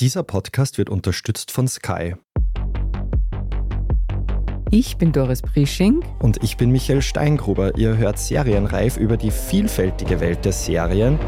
Dieser Podcast wird unterstützt von Sky. Ich bin Doris Prisching. Und ich bin Michael Steingruber. Ihr hört Serienreif über die vielfältige Welt der Serien.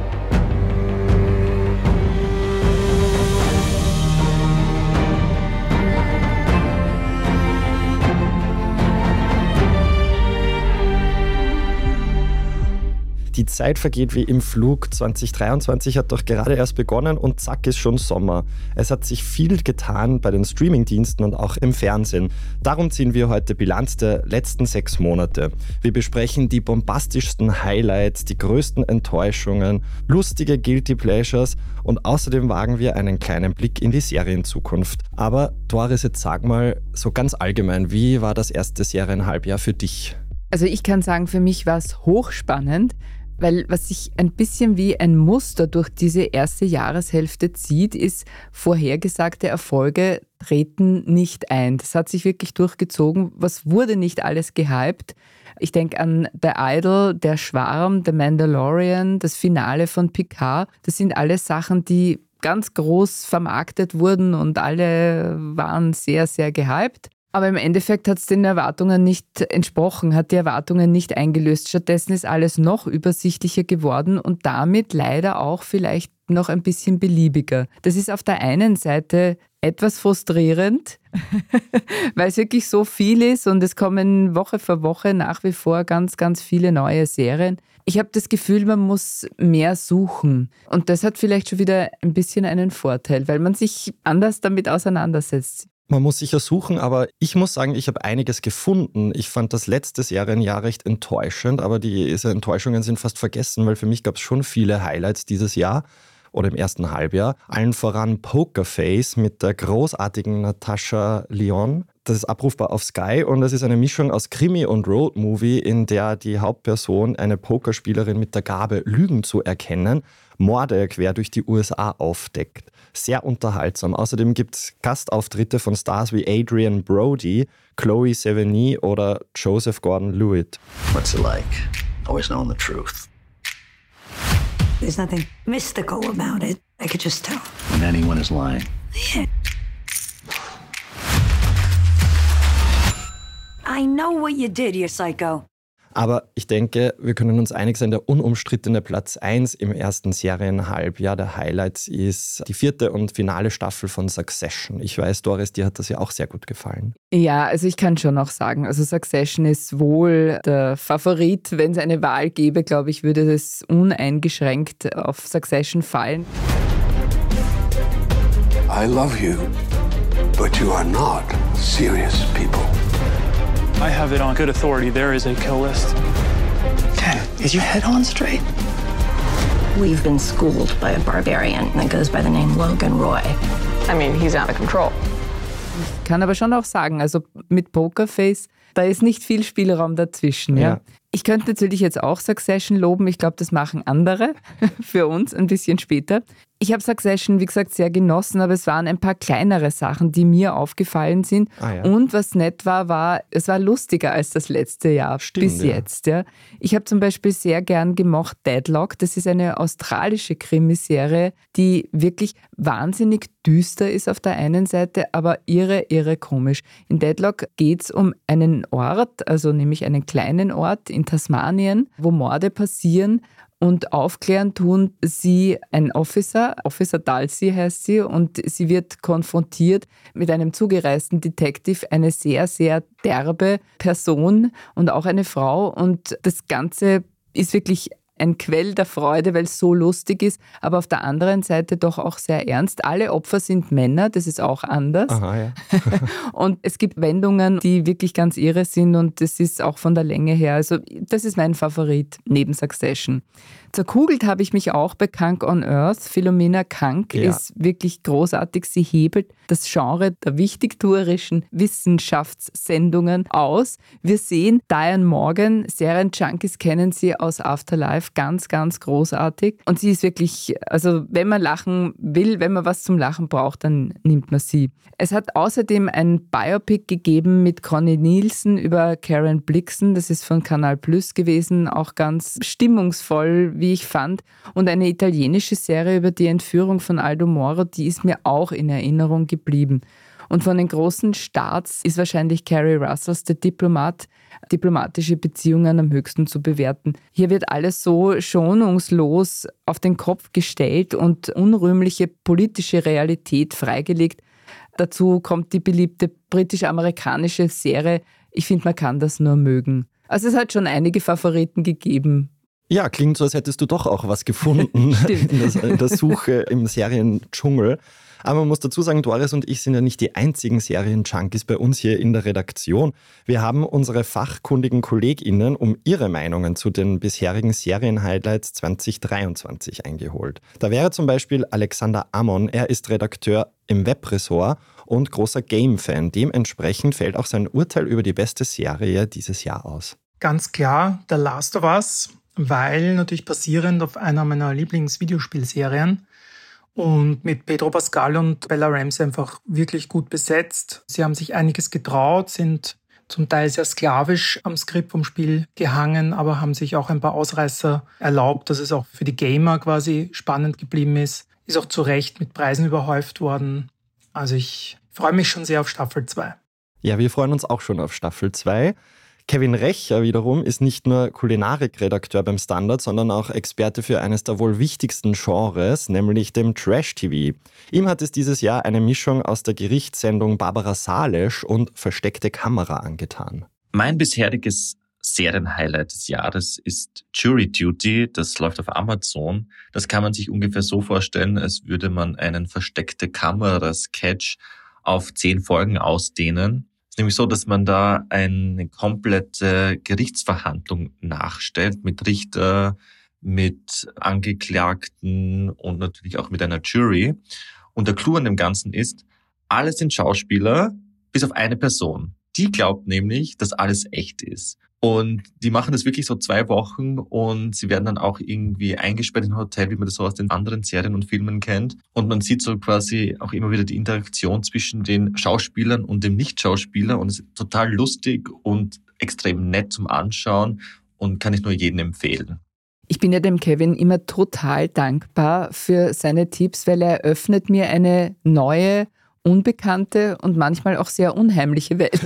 Die Zeit vergeht wie im Flug. 2023 hat doch gerade erst begonnen und zack ist schon Sommer. Es hat sich viel getan bei den Streamingdiensten und auch im Fernsehen. Darum ziehen wir heute Bilanz der letzten sechs Monate. Wir besprechen die bombastischsten Highlights, die größten Enttäuschungen, lustige Guilty Pleasures und außerdem wagen wir einen kleinen Blick in die Serienzukunft. Aber Doris, jetzt sag mal so ganz allgemein, wie war das erste Serienhalbjahr für dich? Also ich kann sagen, für mich war es hochspannend weil was sich ein bisschen wie ein Muster durch diese erste Jahreshälfte zieht, ist, vorhergesagte Erfolge treten nicht ein. Das hat sich wirklich durchgezogen. Was wurde nicht alles gehypt? Ich denke an The Idol, Der Schwarm, The Mandalorian, das Finale von Picard. Das sind alles Sachen, die ganz groß vermarktet wurden und alle waren sehr, sehr gehypt. Aber im Endeffekt hat es den Erwartungen nicht entsprochen, hat die Erwartungen nicht eingelöst. Stattdessen ist alles noch übersichtlicher geworden und damit leider auch vielleicht noch ein bisschen beliebiger. Das ist auf der einen Seite etwas frustrierend, weil es wirklich so viel ist und es kommen Woche für Woche nach wie vor ganz, ganz viele neue Serien. Ich habe das Gefühl, man muss mehr suchen. Und das hat vielleicht schon wieder ein bisschen einen Vorteil, weil man sich anders damit auseinandersetzt. Man muss sicher suchen, aber ich muss sagen, ich habe einiges gefunden. Ich fand das letzte Serienjahr recht enttäuschend, aber diese Enttäuschungen sind fast vergessen, weil für mich gab es schon viele Highlights dieses Jahr oder im ersten Halbjahr. Allen voran Pokerface mit der großartigen Natascha Lyon. Das ist abrufbar auf Sky und es ist eine Mischung aus Krimi und Roadmovie, in der die Hauptperson, eine Pokerspielerin mit der Gabe, Lügen zu erkennen, Morde quer durch die USA aufdeckt sehr unterhaltsam. Außerdem gibt es Gastauftritte von Stars wie Adrian Brody, Chloe Sevigny oder Joseph Gordon-Lewitt. What's it like? Always knowing the truth. There's nothing mystical about it. I could just tell. When anyone is lying. Yeah. I know what you did, you psycho. Aber ich denke, wir können uns einig sein, der unumstrittene Platz 1 im ersten Serienhalbjahr der Highlights ist die vierte und finale Staffel von Succession. Ich weiß, Doris, dir hat das ja auch sehr gut gefallen. Ja, also ich kann schon auch sagen, also Succession ist wohl der Favorit. Wenn es eine Wahl gäbe, glaube ich, würde es uneingeschränkt auf Succession fallen. I love you, but you are not serious people. I have it on good authority. There is a kill list. Ken, is your head on straight? We've been schooled by a barbarian that goes by the name Logan Roy. I mean, he's out of control. Ich kann aber schon auch sagen, also mit Pokerface, da ist nicht viel Spielraum dazwischen. Ja. ja. Ich könnte natürlich jetzt auch Succession loben. Ich glaube, das machen andere für uns ein bisschen später. Ich habe Succession, wie gesagt, sehr genossen, aber es waren ein paar kleinere Sachen, die mir aufgefallen sind. Ah, ja. Und was nett war, war, es war lustiger als das letzte Jahr Stimmt, bis ja. jetzt. Ja. Ich habe zum Beispiel sehr gern gemocht Deadlock. Das ist eine australische Krimiserie, die wirklich wahnsinnig düster ist auf der einen Seite, aber irre, irre komisch. In Deadlock geht es um einen Ort, also nämlich einen kleinen Ort in Tasmanien, wo Morde passieren und aufklären tun sie ein Officer, Officer Dalsey heißt sie, und sie wird konfrontiert mit einem zugereisten Detective, eine sehr, sehr derbe Person und auch eine Frau. Und das Ganze ist wirklich ein Quell der Freude, weil es so lustig ist, aber auf der anderen Seite doch auch sehr ernst. Alle Opfer sind Männer, das ist auch anders. Aha, ja. und es gibt Wendungen, die wirklich ganz irre sind und das ist auch von der Länge her. Also das ist mein Favorit neben Succession. Zerkugelt habe ich mich auch bei Kank on Earth. Philomena Kank ja. ist wirklich großartig. Sie hebelt das Genre der wichtigtuerischen Wissenschaftssendungen aus. Wir sehen Diane Morgan, Serienjunkies kennen sie aus Afterlife Ganz, ganz großartig. Und sie ist wirklich, also wenn man lachen will, wenn man was zum Lachen braucht, dann nimmt man sie. Es hat außerdem ein Biopic gegeben mit Conny Nielsen über Karen Blixen. Das ist von Kanal Plus gewesen, auch ganz stimmungsvoll, wie ich fand. Und eine italienische Serie über die Entführung von Aldo Moro, die ist mir auch in Erinnerung geblieben. Und von den großen Starts ist wahrscheinlich Carrie Russells der Diplomat, diplomatische Beziehungen am höchsten zu bewerten. Hier wird alles so schonungslos auf den Kopf gestellt und unrühmliche politische Realität freigelegt. Dazu kommt die beliebte britisch-amerikanische Serie. Ich finde, man kann das nur mögen. Also es hat schon einige Favoriten gegeben. Ja, klingt so, als hättest du doch auch was gefunden in, der Suche im Seriendschungel. Aber man muss dazu sagen, Doris und ich sind ja nicht die einzigen Serien-Junkies bei uns hier in der Redaktion. Wir haben unsere fachkundigen KollegInnen um ihre Meinungen zu den bisherigen Serien-Highlights 2023 eingeholt. Da wäre zum Beispiel Alexander Amon. Er ist Redakteur im Webressort und großer Game-Fan. Dementsprechend fällt auch sein Urteil über die beste Serie dieses Jahr aus. Ganz klar, The Last of Us, weil natürlich basierend auf einer meiner Lieblingsvideospielserien und mit Pedro Pascal und Bella Ramsey einfach wirklich gut besetzt. Sie haben sich einiges getraut, sind zum Teil sehr sklavisch am Skript vom Spiel gehangen, aber haben sich auch ein paar Ausreißer erlaubt, dass es auch für die Gamer quasi spannend geblieben ist. Ist auch zu Recht mit Preisen überhäuft worden. Also ich freue mich schon sehr auf Staffel 2. Ja, wir freuen uns auch schon auf Staffel 2. Kevin Recher wiederum ist nicht nur Kulinarikredakteur beim Standard, sondern auch Experte für eines der wohl wichtigsten Genres, nämlich dem Trash-TV. Ihm hat es dieses Jahr eine Mischung aus der Gerichtssendung Barbara Salesch und Versteckte Kamera angetan. Mein bisheriges Serienhighlight des Jahres ist Jury Duty. Das läuft auf Amazon. Das kann man sich ungefähr so vorstellen, als würde man einen versteckte Kamera-Sketch auf zehn Folgen ausdehnen nämlich so, dass man da eine komplette Gerichtsverhandlung nachstellt mit Richter, mit Angeklagten und natürlich auch mit einer Jury. Und der Clou an dem Ganzen ist, alle sind Schauspieler, bis auf eine Person. Die glaubt nämlich, dass alles echt ist. Und die machen das wirklich so zwei Wochen und sie werden dann auch irgendwie eingesperrt in ein Hotel, wie man das so aus den anderen Serien und Filmen kennt. Und man sieht so quasi auch immer wieder die Interaktion zwischen den Schauspielern und dem Nicht-Schauspieler und es ist total lustig und extrem nett zum Anschauen und kann ich nur jedem empfehlen. Ich bin ja dem Kevin immer total dankbar für seine Tipps, weil er öffnet mir eine neue unbekannte und manchmal auch sehr unheimliche Welt.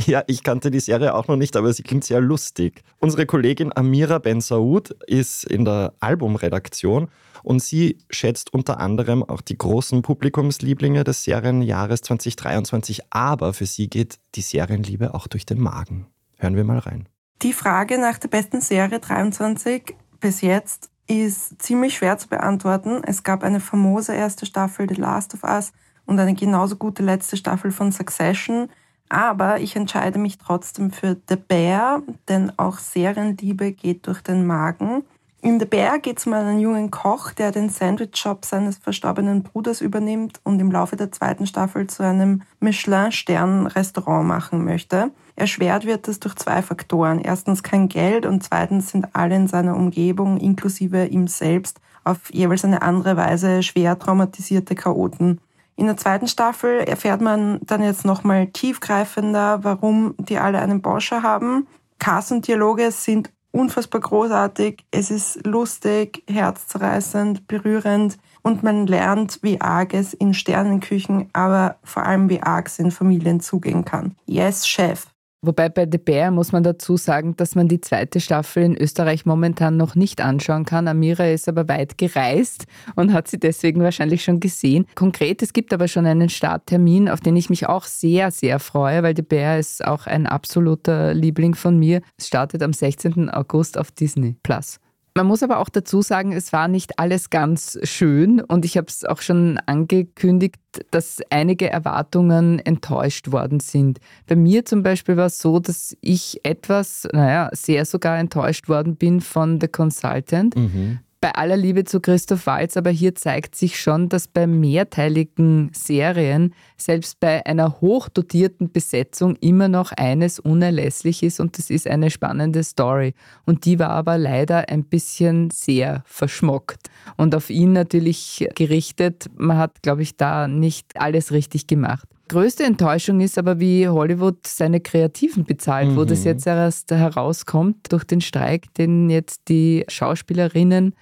ja, ich kannte die Serie auch noch nicht, aber sie klingt sehr lustig. Unsere Kollegin Amira Ben Saud ist in der Albumredaktion und sie schätzt unter anderem auch die großen Publikumslieblinge des Serienjahres 2023, aber für sie geht die Serienliebe auch durch den Magen. Hören wir mal rein. Die Frage nach der besten Serie 23 bis jetzt ist ziemlich schwer zu beantworten. Es gab eine famose erste Staffel The Last of Us und eine genauso gute letzte Staffel von Succession. Aber ich entscheide mich trotzdem für The Bear, denn auch Serienliebe geht durch den Magen. In The Bear geht es um einen jungen Koch, der den Sandwich-Shop seines verstorbenen Bruders übernimmt und im Laufe der zweiten Staffel zu einem Michelin-Stern-Restaurant machen möchte. Erschwert wird es durch zwei Faktoren. Erstens kein Geld und zweitens sind alle in seiner Umgebung, inklusive ihm selbst, auf jeweils eine andere Weise schwer traumatisierte Chaoten. In der zweiten Staffel erfährt man dann jetzt nochmal tiefgreifender, warum die alle einen Porsche haben. Cast und Dialoge sind unfassbar großartig. Es ist lustig, herzzerreißend, berührend und man lernt, wie arg es in Sternenküchen, aber vor allem wie arg es in Familien zugehen kann. Yes, Chef. Wobei bei The Bear muss man dazu sagen, dass man die zweite Staffel in Österreich momentan noch nicht anschauen kann. Amira ist aber weit gereist und hat sie deswegen wahrscheinlich schon gesehen. Konkret, es gibt aber schon einen Starttermin, auf den ich mich auch sehr, sehr freue, weil The Bear ist auch ein absoluter Liebling von mir. Es startet am 16. August auf Disney Plus. Man muss aber auch dazu sagen, es war nicht alles ganz schön und ich habe es auch schon angekündigt, dass einige Erwartungen enttäuscht worden sind. Bei mir zum Beispiel war es so, dass ich etwas, naja, sehr sogar enttäuscht worden bin von The Consultant. Mhm. Bei aller Liebe zu Christoph Walz, aber hier zeigt sich schon, dass bei mehrteiligen Serien, selbst bei einer hochdotierten Besetzung, immer noch eines unerlässlich ist und das ist eine spannende Story. Und die war aber leider ein bisschen sehr verschmockt und auf ihn natürlich gerichtet. Man hat, glaube ich, da nicht alles richtig gemacht. Größte Enttäuschung ist aber, wie Hollywood seine Kreativen bezahlt, mhm. wo das mhm. jetzt erst herauskommt durch den Streik, den jetzt die Schauspielerinnen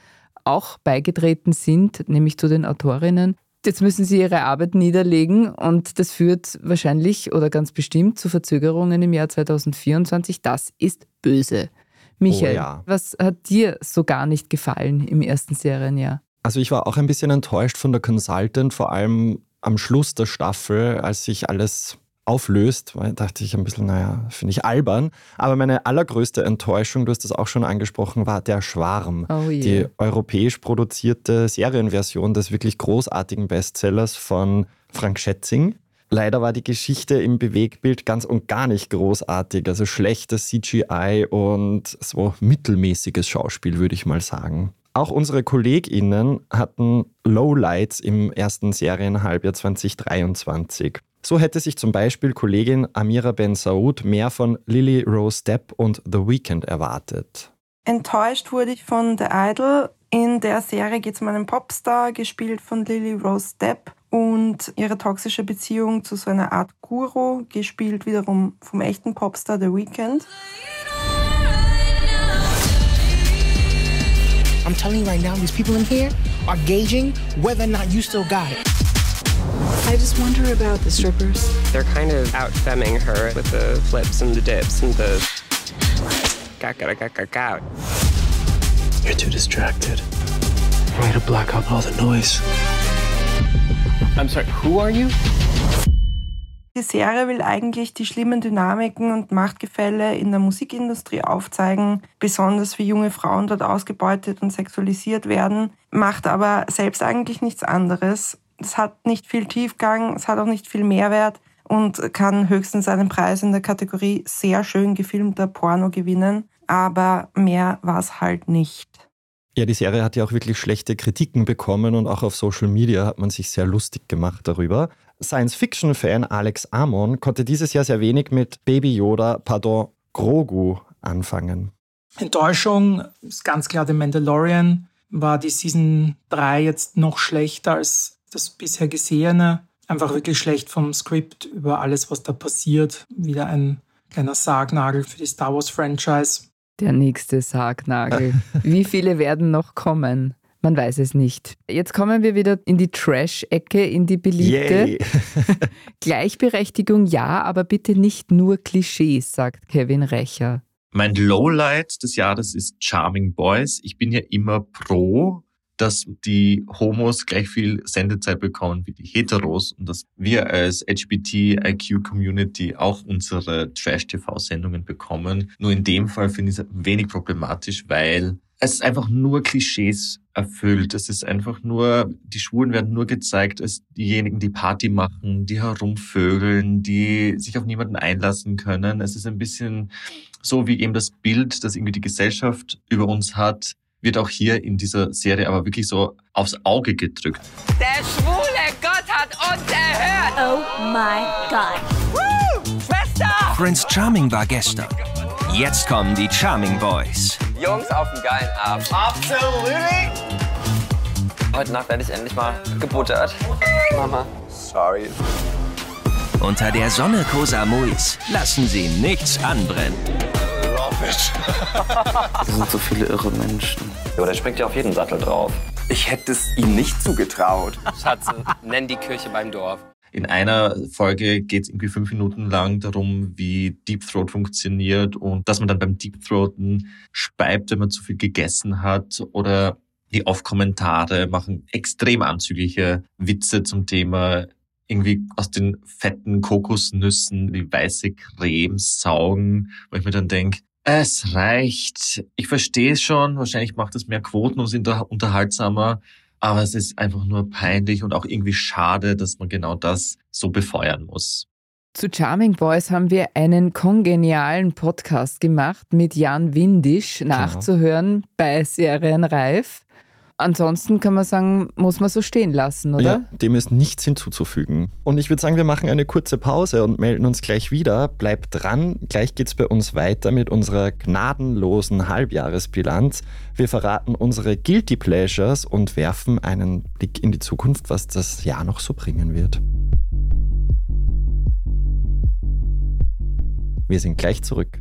auch beigetreten sind, nämlich zu den Autorinnen. Jetzt müssen sie ihre Arbeit niederlegen und das führt wahrscheinlich oder ganz bestimmt zu Verzögerungen im Jahr 2024. Das ist böse. Michael, oh ja. was hat dir so gar nicht gefallen im ersten Serienjahr? Also ich war auch ein bisschen enttäuscht von der Consultant, vor allem am Schluss der Staffel, als sich alles auflöst, dachte ich ein bisschen, naja, finde ich albern. Aber meine allergrößte Enttäuschung, du hast das auch schon angesprochen, war Der Schwarm. Oh yeah. Die europäisch produzierte Serienversion des wirklich großartigen Bestsellers von Frank Schätzing. Leider war die Geschichte im Bewegtbild ganz und gar nicht großartig. Also schlechtes CGI und so mittelmäßiges Schauspiel, würde ich mal sagen. Auch unsere KollegInnen hatten Lowlights im ersten Serienhalbjahr 2023. So hätte sich zum Beispiel Kollegin Amira Ben Saud mehr von Lily Rose Depp und The Weeknd erwartet. Enttäuscht wurde ich von The Idol. In der Serie geht es um einen Popstar, gespielt von Lily Rose Depp und ihre toxische Beziehung zu so einer Art Guru, gespielt wiederum vom echten Popstar The Weeknd. I'm telling you right now, these people in here are gauging whether or not you still got it. I just wonder about the strippers. They're kind of out femming her with the flips and the dips and the. You're too distracted. Try to block out all the noise. I'm sorry, who are you? Die Serie will eigentlich die schlimmen Dynamiken und Machtgefälle in der Musikindustrie aufzeigen, besonders wie junge Frauen dort ausgebeutet und sexualisiert werden, macht aber selbst eigentlich nichts anderes. Es hat nicht viel Tiefgang, es hat auch nicht viel Mehrwert und kann höchstens einen Preis in der Kategorie sehr schön gefilmter Porno gewinnen, aber mehr war es halt nicht. Ja, die Serie hat ja auch wirklich schlechte Kritiken bekommen und auch auf Social Media hat man sich sehr lustig gemacht darüber. Science-Fiction-Fan Alex Amon konnte dieses Jahr sehr wenig mit Baby Yoda, pardon, Grogu anfangen. Enttäuschung ist ganz klar The Mandalorian. War die Season 3 jetzt noch schlechter als das bisher Gesehene? Einfach wirklich schlecht vom Skript über alles, was da passiert. Wieder ein kleiner Sargnagel für die Star Wars-Franchise. Der nächste Sargnagel. Wie viele werden noch kommen? Man weiß es nicht. Jetzt kommen wir wieder in die Trash-Ecke, in die beliebte. Gleichberechtigung ja, aber bitte nicht nur Klischees, sagt Kevin Recher. Mein Lowlight des Jahres ist Charming Boys. Ich bin ja immer pro, dass die Homos gleich viel Sendezeit bekommen wie die Heteros und dass wir als LGBTIQ-Community auch unsere Trash-TV-Sendungen bekommen. Nur in dem Fall finde ich es wenig problematisch, weil es einfach nur Klischees erfüllt. Es ist einfach nur, die Schwulen werden nur gezeigt als diejenigen, die Party machen, die herumvögeln, die sich auf niemanden einlassen können. Es ist ein bisschen so wie eben das Bild, das irgendwie die Gesellschaft über uns hat, wird auch hier in dieser Serie aber wirklich so aufs Auge gedrückt. Der schwule Gott hat uns erhört! Oh my God! Woo! Schwester! Prince Charming war gestern. Jetzt kommen die Charming Boys. Jungs auf dem geilen Abend. Absolutely! Heute Nacht werde ich endlich mal gebuttert. Mama. Sorry. Unter der Sonne Koh Samuis lassen sie nichts anbrennen. Love it. das sind so viele irre Menschen. Aber der springt ja auf jeden Sattel drauf. Ich hätte es ihm nicht zugetraut. Schatz, nenn die Kirche beim Dorf. In einer Folge geht es irgendwie fünf Minuten lang darum, wie Deep Throat funktioniert und dass man dann beim Deep Throaten speibt, wenn man zu viel gegessen hat oder die Off-Kommentare machen extrem anzügliche Witze zum Thema irgendwie aus den fetten Kokosnüssen die weiße Creme saugen, wo ich mir dann denke, es reicht. Ich verstehe es schon. Wahrscheinlich macht es mehr Quoten und sind unterhaltsamer. Aber es ist einfach nur peinlich und auch irgendwie schade, dass man genau das so befeuern muss. Zu Charming Boys haben wir einen kongenialen Podcast gemacht mit Jan Windisch, nachzuhören bei Serienreif. Ansonsten kann man sagen, muss man so stehen lassen, oder? Ja, dem ist nichts hinzuzufügen. Und ich würde sagen, wir machen eine kurze Pause und melden uns gleich wieder. Bleibt dran, gleich geht es bei uns weiter mit unserer gnadenlosen Halbjahresbilanz. Wir verraten unsere Guilty Pleasures und werfen einen Blick in die Zukunft, was das Jahr noch so bringen wird. Wir sind gleich zurück.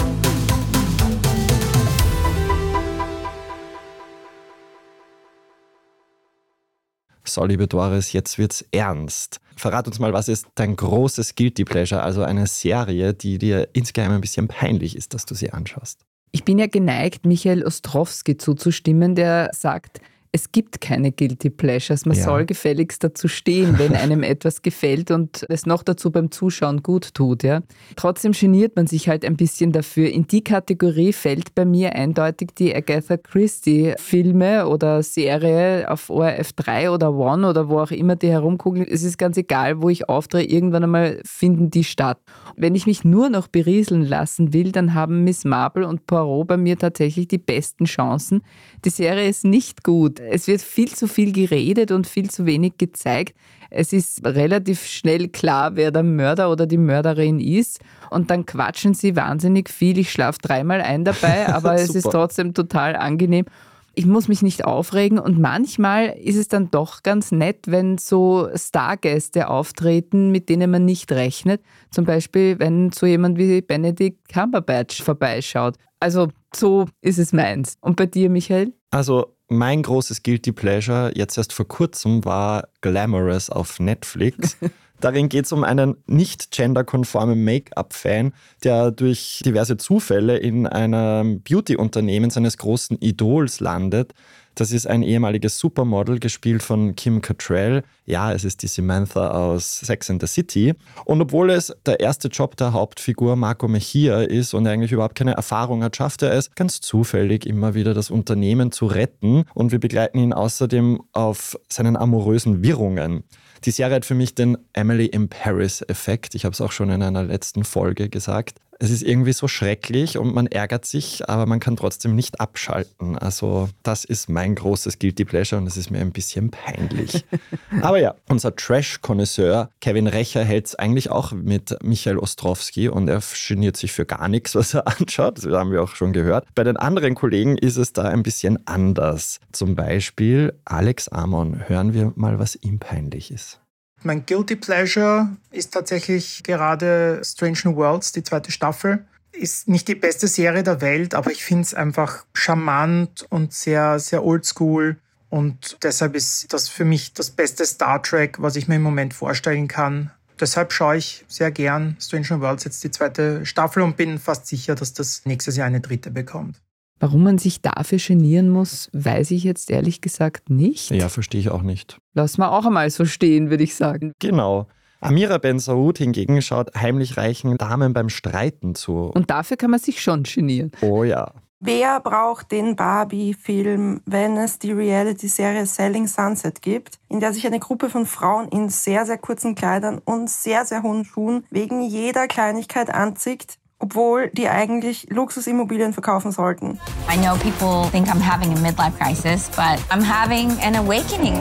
So, liebe Doris, jetzt wird's ernst. Verrat uns mal, was ist dein großes Guilty Pleasure, also eine Serie, die dir insgeheim ein bisschen peinlich ist, dass du sie anschaust? Ich bin ja geneigt, Michael Ostrowski zuzustimmen, der sagt, es gibt keine Guilty Pleasures. Man ja. soll gefälligst dazu stehen, wenn einem etwas gefällt und es noch dazu beim Zuschauen gut tut. Ja. Trotzdem geniert man sich halt ein bisschen dafür. In die Kategorie fällt bei mir eindeutig die Agatha Christie-Filme oder Serie auf ORF 3 oder One oder wo auch immer die herumkugeln. Es ist ganz egal, wo ich aufdrehe, irgendwann einmal finden die statt. Wenn ich mich nur noch berieseln lassen will, dann haben Miss Marple und Poirot bei mir tatsächlich die besten Chancen. Die Serie ist nicht gut. Es wird viel zu viel geredet und viel zu wenig gezeigt. Es ist relativ schnell klar, wer der Mörder oder die Mörderin ist. Und dann quatschen sie wahnsinnig viel. Ich schlafe dreimal ein dabei, aber es ist trotzdem total angenehm. Ich muss mich nicht aufregen und manchmal ist es dann doch ganz nett, wenn so Stargäste auftreten, mit denen man nicht rechnet. Zum Beispiel, wenn so jemand wie Benedict Cumberbatch vorbeischaut. Also so ist es meins. Und bei dir, Michael? Also mein großes Guilty Pleasure jetzt erst vor kurzem war Glamorous auf Netflix. Darin geht es um einen nicht genderkonformen Make-up-Fan, der durch diverse Zufälle in einem Beauty-Unternehmen seines großen Idols landet das ist ein ehemaliges Supermodel, gespielt von Kim Cattrall. Ja, es ist die Samantha aus Sex and the City. Und obwohl es der erste Job der Hauptfigur Marco Mejia ist und er eigentlich überhaupt keine Erfahrung hat, schafft er es ganz zufällig immer wieder das Unternehmen zu retten. Und wir begleiten ihn außerdem auf seinen amorösen Wirrungen. Die Serie hat für mich den Emily in Paris-Effekt. Ich habe es auch schon in einer letzten Folge gesagt es ist irgendwie so schrecklich und man ärgert sich, aber man kann trotzdem nicht abschalten. Also das ist mein großes Guilty Pleasure und es ist mir ein bisschen peinlich. aber ja, unser Trash-Konnoisseur Kevin Recher hält es eigentlich auch mit Michael Ostrowski und er geniert sich für gar nichts, was er anschaut. Das haben wir auch schon gehört. Bei den anderen Kollegen ist es da ein bisschen anders. Zum Beispiel Alex Amon. Hören wir mal, was ihm peinlich ist. Mein Guilty Pleasure ist tatsächlich gerade Strange New Worlds, die zweite Staffel. Ist nicht die beste Serie der Welt, aber ich finde es einfach charmant und sehr, sehr oldschool. Und deshalb ist das für mich das beste Star Trek, was ich mir im Moment vorstellen kann. Deshalb schaue ich sehr gern Strange New Worlds jetzt die zweite Staffel und bin fast sicher, dass das nächstes Jahr eine dritte bekommt. Warum man sich dafür genieren muss, weiß ich jetzt ehrlich gesagt nicht. Ja, verstehe ich auch nicht. Lass mal auch einmal so stehen, würde ich sagen. Genau. Amira Ben Saud hingegen schaut heimlich reichen Damen beim Streiten zu. Und dafür kann man sich schon genieren. Oh ja. Wer braucht den Barbie-Film, wenn es die Reality-Serie Selling Sunset gibt, in der sich eine Gruppe von Frauen in sehr, sehr kurzen Kleidern und sehr, sehr hohen Schuhen wegen jeder Kleinigkeit anzieht, obwohl die eigentlich Luxusimmobilien verkaufen sollten. I know people think I'm having a midlife crisis, but I'm having an awakening.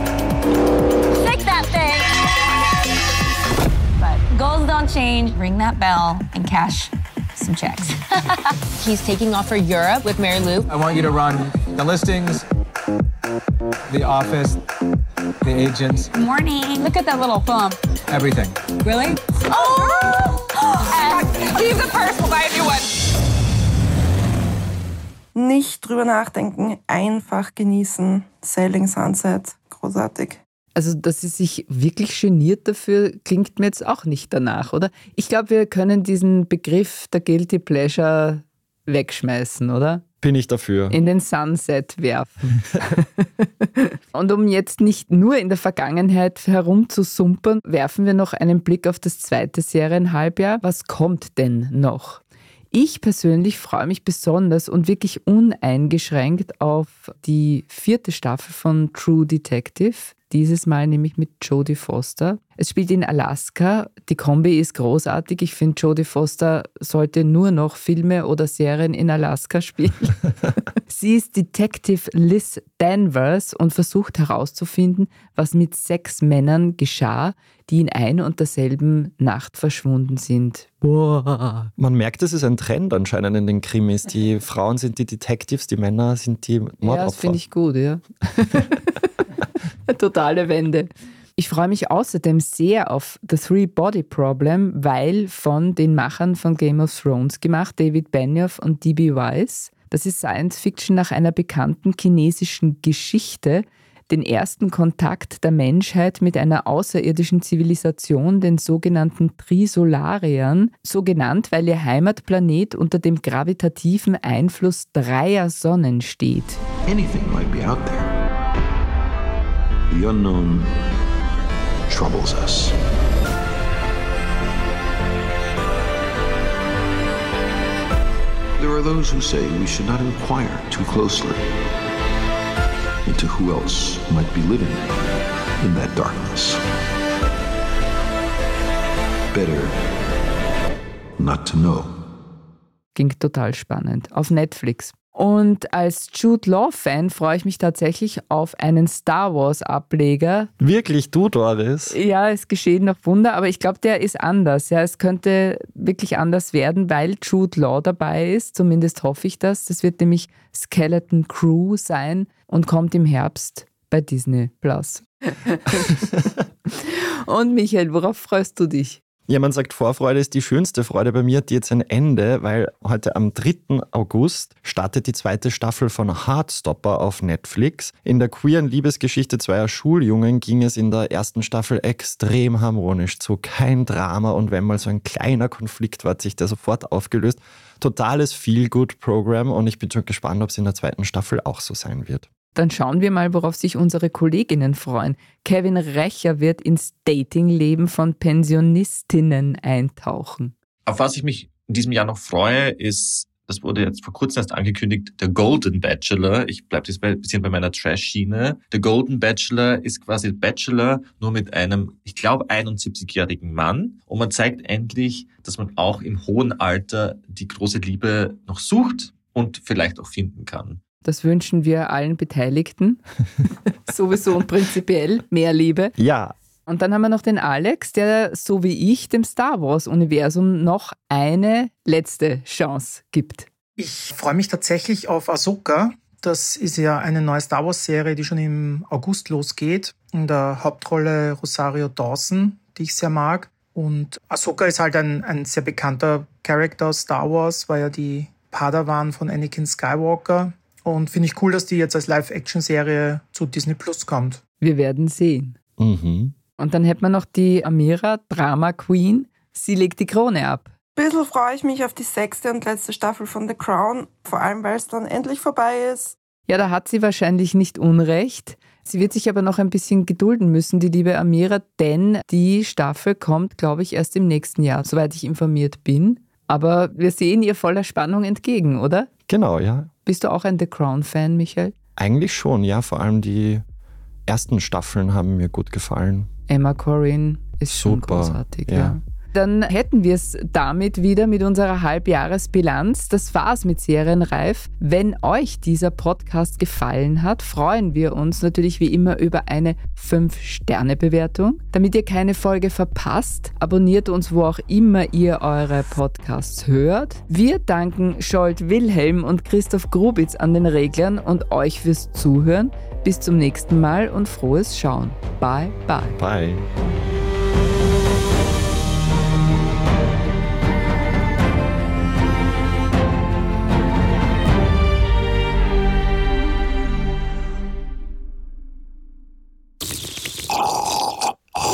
Fix that thing! But goals don't change. Ring that bell and cash some checks. He's taking off for Europe with Mary Lou. I want you to run the listings, the office, the agents. Morning. Look at that little bump. Everything. Really? Oh! Leave the purse, we'll buy a new one. Nicht drüber nachdenken, einfach genießen. Sailing Sunset, großartig. Also, dass sie sich wirklich geniert dafür, klingt mir jetzt auch nicht danach, oder? Ich glaube, wir können diesen Begriff der Guilty Pleasure wegschmeißen, oder? Bin ich dafür. In den Sunset werfen. Und um jetzt nicht nur in der Vergangenheit herumzusumpern, werfen wir noch einen Blick auf das zweite Serienhalbjahr. Was kommt denn noch? Ich persönlich freue mich besonders und wirklich uneingeschränkt auf die vierte Staffel von True Detective. Dieses Mal nämlich mit Jodie Foster. Es spielt in Alaska. Die Kombi ist großartig. Ich finde, Jodie Foster sollte nur noch Filme oder Serien in Alaska spielen. Sie ist Detective Liz Danvers und versucht herauszufinden, was mit sechs Männern geschah, die in ein und derselben Nacht verschwunden sind. Boah. Man merkt, es ist ein Trend anscheinend in den Krimis. Die Frauen sind die Detectives, die Männer sind die Mordopfer. Ja, das finde ich gut, ja. Totale Wende. Ich freue mich außerdem sehr auf The Three Body Problem, weil von den Machern von Game of Thrones gemacht, David Benioff und D.B. Weiss. Das ist Science Fiction nach einer bekannten chinesischen Geschichte, den ersten Kontakt der Menschheit mit einer außerirdischen Zivilisation, den sogenannten Trisolariern, so genannt, weil ihr Heimatplanet unter dem gravitativen Einfluss dreier Sonnen steht. Anything might be out there. The unknown troubles us. There are those who say we should not inquire too closely into who else might be living in that darkness. Better not to know. Ging total spannend. Auf Netflix. Und als Jude Law-Fan freue ich mich tatsächlich auf einen Star Wars-Ableger. Wirklich, du, Doris? Ja, es geschehen noch Wunder, aber ich glaube, der ist anders. Ja, es könnte wirklich anders werden, weil Jude Law dabei ist. Zumindest hoffe ich das. Das wird nämlich Skeleton Crew sein und kommt im Herbst bei Disney Plus. und Michael, worauf freust du dich? Ja, man sagt, Vorfreude ist die schönste Freude. Bei mir hat die jetzt ein Ende, weil heute am 3. August startet die zweite Staffel von Heartstopper auf Netflix. In der queeren Liebesgeschichte zweier Schuljungen ging es in der ersten Staffel extrem harmonisch zu. Kein Drama und wenn mal so ein kleiner Konflikt war, hat sich der sofort aufgelöst. Totales Feel-Good-Programm und ich bin schon gespannt, ob es in der zweiten Staffel auch so sein wird. Dann schauen wir mal, worauf sich unsere Kolleginnen freuen. Kevin Recher wird ins Datingleben von Pensionistinnen eintauchen. Auf was ich mich in diesem Jahr noch freue, ist, das wurde jetzt vor kurzem erst angekündigt, der Golden Bachelor. Ich bleibe jetzt ein bisschen bei meiner Trash-Schiene. Der Golden Bachelor ist quasi Bachelor, nur mit einem, ich glaube, 71-jährigen Mann. Und man zeigt endlich, dass man auch im hohen Alter die große Liebe noch sucht und vielleicht auch finden kann. Das wünschen wir allen Beteiligten. Sowieso und prinzipiell mehr Liebe. Ja. Und dann haben wir noch den Alex, der so wie ich dem Star Wars-Universum noch eine letzte Chance gibt. Ich freue mich tatsächlich auf Ahsoka. Das ist ja eine neue Star Wars-Serie, die schon im August losgeht. In der Hauptrolle Rosario Dawson, die ich sehr mag. Und Ahsoka ist halt ein, ein sehr bekannter Charakter aus Star Wars, war ja die Padawan von Anakin Skywalker. Und finde ich cool, dass die jetzt als Live-Action-Serie zu Disney Plus kommt. Wir werden sehen. Mhm. Und dann hätten wir noch die Amira, Drama Queen. Sie legt die Krone ab. Ein bisschen freue ich mich auf die sechste und letzte Staffel von The Crown, vor allem weil es dann endlich vorbei ist. Ja, da hat sie wahrscheinlich nicht Unrecht. Sie wird sich aber noch ein bisschen gedulden müssen, die liebe Amira, denn die Staffel kommt, glaube ich, erst im nächsten Jahr, soweit ich informiert bin. Aber wir sehen ihr voller Spannung entgegen, oder? Genau, ja. Bist du auch ein The Crown-Fan, Michael? Eigentlich schon, ja. Vor allem die ersten Staffeln haben mir gut gefallen. Emma Corrin ist Super, schon großartig, ja. ja. Dann hätten wir es damit wieder mit unserer Halbjahresbilanz. Das war's mit Serienreif. Wenn euch dieser Podcast gefallen hat, freuen wir uns natürlich wie immer über eine 5-Sterne-Bewertung. Damit ihr keine Folge verpasst, abonniert uns, wo auch immer ihr eure Podcasts hört. Wir danken Scholt Wilhelm und Christoph Grubitz an den Reglern und euch fürs Zuhören. Bis zum nächsten Mal und frohes Schauen. Bye, bye. Bye.